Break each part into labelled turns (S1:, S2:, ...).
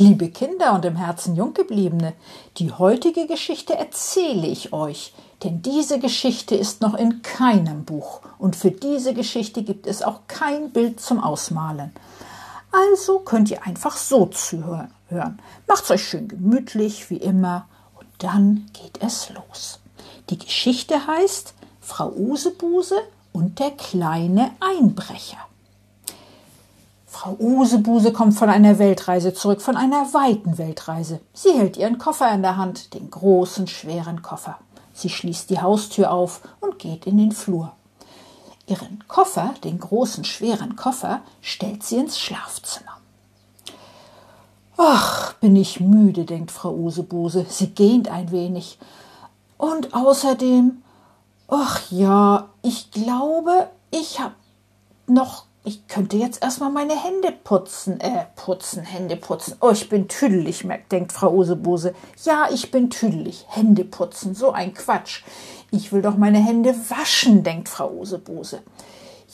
S1: Liebe Kinder und im Herzen Junggebliebene, die heutige Geschichte erzähle ich euch, denn diese Geschichte ist noch in keinem Buch und für diese Geschichte gibt es auch kein Bild zum Ausmalen. Also könnt ihr einfach so zuhören. Macht's euch schön gemütlich, wie immer, und dann geht es los. Die Geschichte heißt Frau Usebuse und der kleine Einbrecher. Frau Usebuse kommt von einer Weltreise zurück, von einer weiten Weltreise. Sie hält ihren Koffer in der Hand, den großen, schweren Koffer. Sie schließt die Haustür auf und geht in den Flur. Ihren Koffer, den großen, schweren Koffer, stellt sie ins Schlafzimmer. Ach, bin ich müde, denkt Frau Usebuse. Sie gähnt ein wenig. Und außerdem, ach ja, ich glaube, ich habe noch ich könnte jetzt erstmal meine Hände putzen, äh, putzen, Hände putzen. Oh, ich bin tüdelig, denkt Frau Usebuse. Ja, ich bin tüdelig. Hände putzen, so ein Quatsch. Ich will doch meine Hände waschen, denkt Frau Usebuse.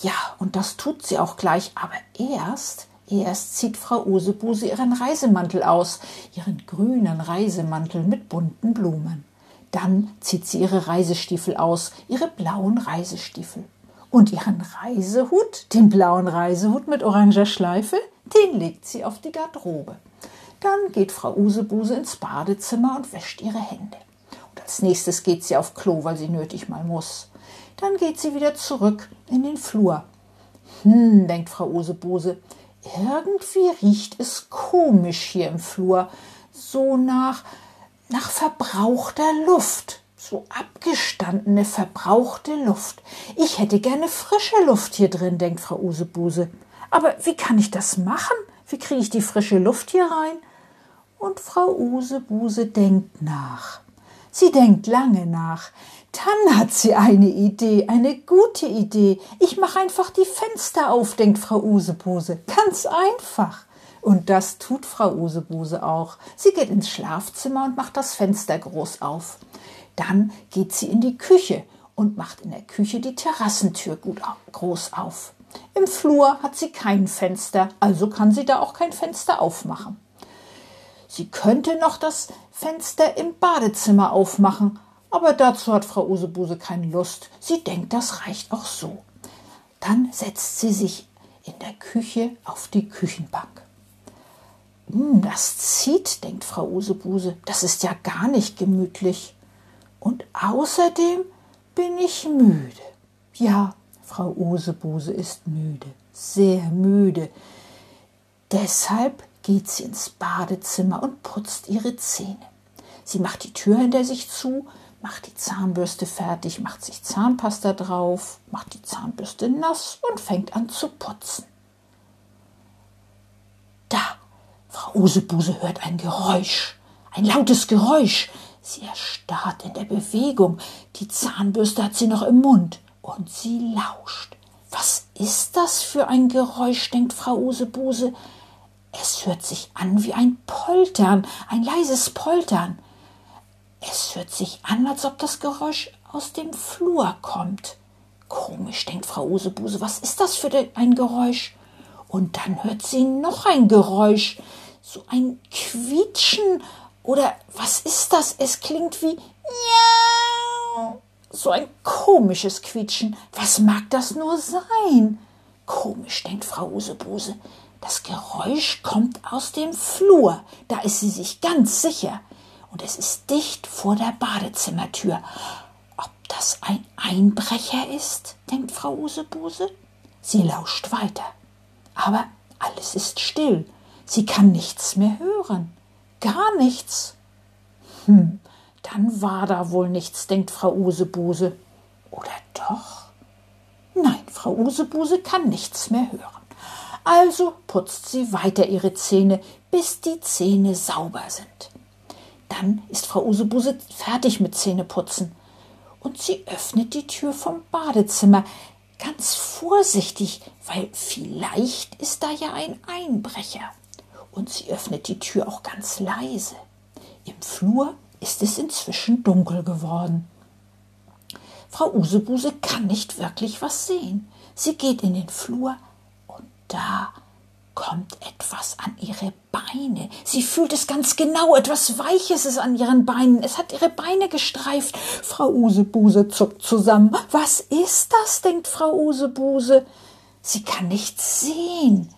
S1: Ja, und das tut sie auch gleich, aber erst, erst zieht Frau Usebuse ihren Reisemantel aus, ihren grünen Reisemantel mit bunten Blumen. Dann zieht sie ihre Reisestiefel aus, ihre blauen Reisestiefel. Und ihren Reisehut, den blauen Reisehut mit oranger Schleife, den legt sie auf die Garderobe. Dann geht Frau Usebuse ins Badezimmer und wäscht ihre Hände. Und als nächstes geht sie auf Klo, weil sie nötig mal muss. Dann geht sie wieder zurück in den Flur. Hm, denkt Frau Usebuse, irgendwie riecht es komisch hier im Flur, so nach, nach verbrauchter Luft so abgestandene, verbrauchte Luft. Ich hätte gerne frische Luft hier drin, denkt Frau Usebuse. Aber wie kann ich das machen? Wie kriege ich die frische Luft hier rein? Und Frau Usebuse denkt nach. Sie denkt lange nach. Dann hat sie eine Idee, eine gute Idee. Ich mache einfach die Fenster auf, denkt Frau Usebuse. Ganz einfach. Und das tut Frau Usebuse auch. Sie geht ins Schlafzimmer und macht das Fenster groß auf. Dann geht sie in die Küche und macht in der Küche die Terrassentür gut groß auf. Im Flur hat sie kein Fenster, also kann sie da auch kein Fenster aufmachen. Sie könnte noch das Fenster im Badezimmer aufmachen, aber dazu hat Frau Usebuse keine Lust. Sie denkt, das reicht auch so. Dann setzt sie sich in der Küche auf die Küchenbank. Hm, das zieht, denkt Frau Usebuse, das ist ja gar nicht gemütlich. Und außerdem bin ich müde. Ja, Frau Usebuse ist müde, sehr müde. Deshalb geht sie ins Badezimmer und putzt ihre Zähne. Sie macht die Tür hinter sich zu, macht die Zahnbürste fertig, macht sich Zahnpasta drauf, macht die Zahnbürste nass und fängt an zu putzen. Da, Frau Usebuse hört ein Geräusch, ein lautes Geräusch. Sie erstarrt in der Bewegung. Die Zahnbürste hat sie noch im Mund. Und sie lauscht. Was ist das für ein Geräusch, denkt Frau Usebuse. Es hört sich an wie ein Poltern, ein leises Poltern. Es hört sich an, als ob das Geräusch aus dem Flur kommt. Komisch, denkt Frau Usebuse, was ist das für ein Geräusch? Und dann hört sie noch ein Geräusch, so ein Quietschen oder was ist das? Es klingt wie ja. So ein komisches Quietschen. Was mag das nur sein? Komisch, denkt Frau Usebuse. Das Geräusch kommt aus dem Flur. Da ist sie sich ganz sicher. Und es ist dicht vor der Badezimmertür. Ob das ein Einbrecher ist, denkt Frau Usebuse. Sie lauscht weiter. Aber alles ist still. Sie kann nichts mehr hören. Gar nichts. Hm, dann war da wohl nichts, denkt Frau Usebuse. Oder doch? Nein, Frau Usebuse kann nichts mehr hören. Also putzt sie weiter ihre Zähne, bis die Zähne sauber sind. Dann ist Frau Usebuse fertig mit Zähneputzen. und sie öffnet die Tür vom Badezimmer. Ganz vorsichtig, weil vielleicht ist da ja ein Einbrecher. Und sie öffnet die Tür auch ganz leise. Im Flur ist es inzwischen dunkel geworden. Frau Usebuse kann nicht wirklich was sehen. Sie geht in den Flur und da kommt etwas an ihre Beine. Sie fühlt es ganz genau, etwas Weiches ist an ihren Beinen. Es hat ihre Beine gestreift. Frau Usebuse zuckt zusammen. Was ist das? denkt Frau Usebuse. Sie kann nichts sehen,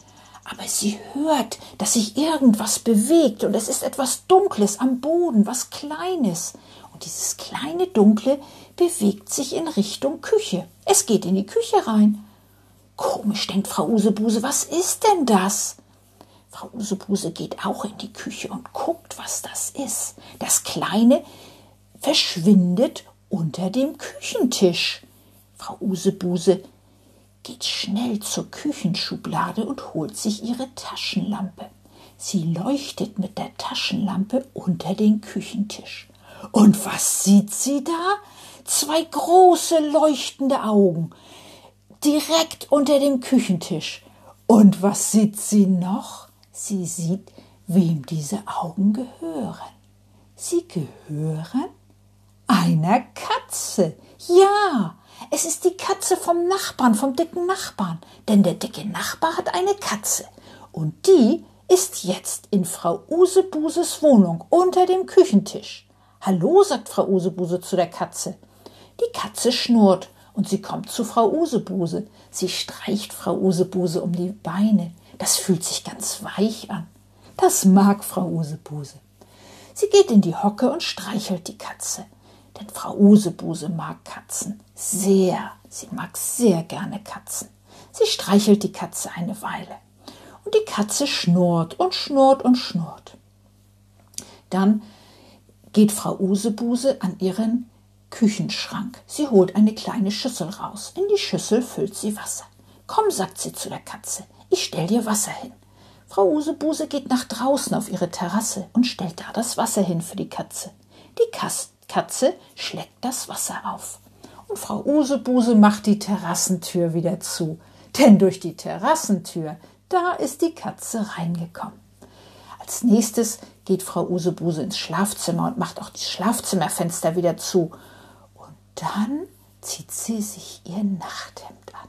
S1: aber sie hört, dass sich irgendwas bewegt und es ist etwas Dunkles am Boden, was Kleines. Und dieses kleine Dunkle bewegt sich in Richtung Küche. Es geht in die Küche rein. Komisch, denkt Frau Usebuse, was ist denn das? Frau Usebuse geht auch in die Küche und guckt, was das ist. Das Kleine verschwindet unter dem Küchentisch. Frau Usebuse geht schnell zur Küchenschublade und holt sich ihre Taschenlampe. Sie leuchtet mit der Taschenlampe unter den Küchentisch. Und was sieht sie da? Zwei große leuchtende Augen direkt unter dem Küchentisch. Und was sieht sie noch? Sie sieht, wem diese Augen gehören. Sie gehören einer Katze. Ja, es ist die Katze vom Nachbarn, vom dicken Nachbarn. Denn der dicke Nachbar hat eine Katze. Und die ist jetzt in Frau Usebuses Wohnung unter dem Küchentisch. Hallo, sagt Frau Usebuse zu der Katze. Die Katze schnurrt und sie kommt zu Frau Usebuse. Sie streicht Frau Usebuse um die Beine. Das fühlt sich ganz weich an. Das mag Frau Usebuse. Sie geht in die Hocke und streichelt die Katze. Denn Frau Usebuse mag Katzen sehr. Sie mag sehr gerne Katzen. Sie streichelt die Katze eine Weile. Und die Katze schnurrt und schnurrt und schnurrt. Dann geht Frau Usebuse an ihren Küchenschrank. Sie holt eine kleine Schüssel raus. In die Schüssel füllt sie Wasser. Komm, sagt sie zu der Katze, ich stell dir Wasser hin. Frau Usebuse geht nach draußen auf ihre Terrasse und stellt da das Wasser hin für die Katze. Die Katze schlägt das Wasser auf. Und Frau Usebuse macht die Terrassentür wieder zu. Denn durch die Terrassentür, da ist die Katze reingekommen. Als nächstes geht Frau Usebuse ins Schlafzimmer und macht auch die Schlafzimmerfenster wieder zu dann zieht sie sich ihr Nachthemd an.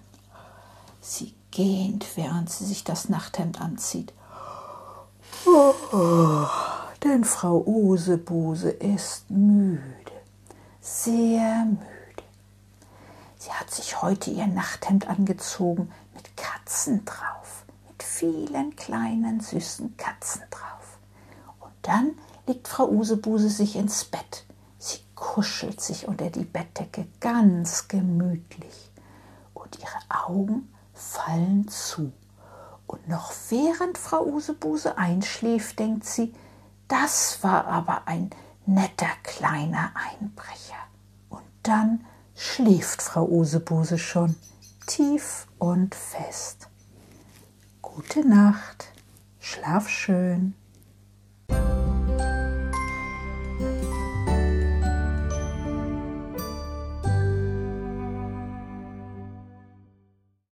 S1: Sie gähnt, während sie sich das Nachthemd anzieht. Oh, oh, denn Frau Usebuse ist müde, sehr müde. Sie hat sich heute ihr Nachthemd angezogen mit Katzen drauf, mit vielen kleinen süßen Katzen drauf. Und dann legt Frau Usebuse sich ins Bett Sie kuschelt sich unter die Bettdecke ganz gemütlich und ihre Augen fallen zu. Und noch während Frau Usebuse einschläft, denkt sie, das war aber ein netter kleiner Einbrecher. Und dann schläft Frau Usebuse schon tief und fest. Gute Nacht, schlaf schön.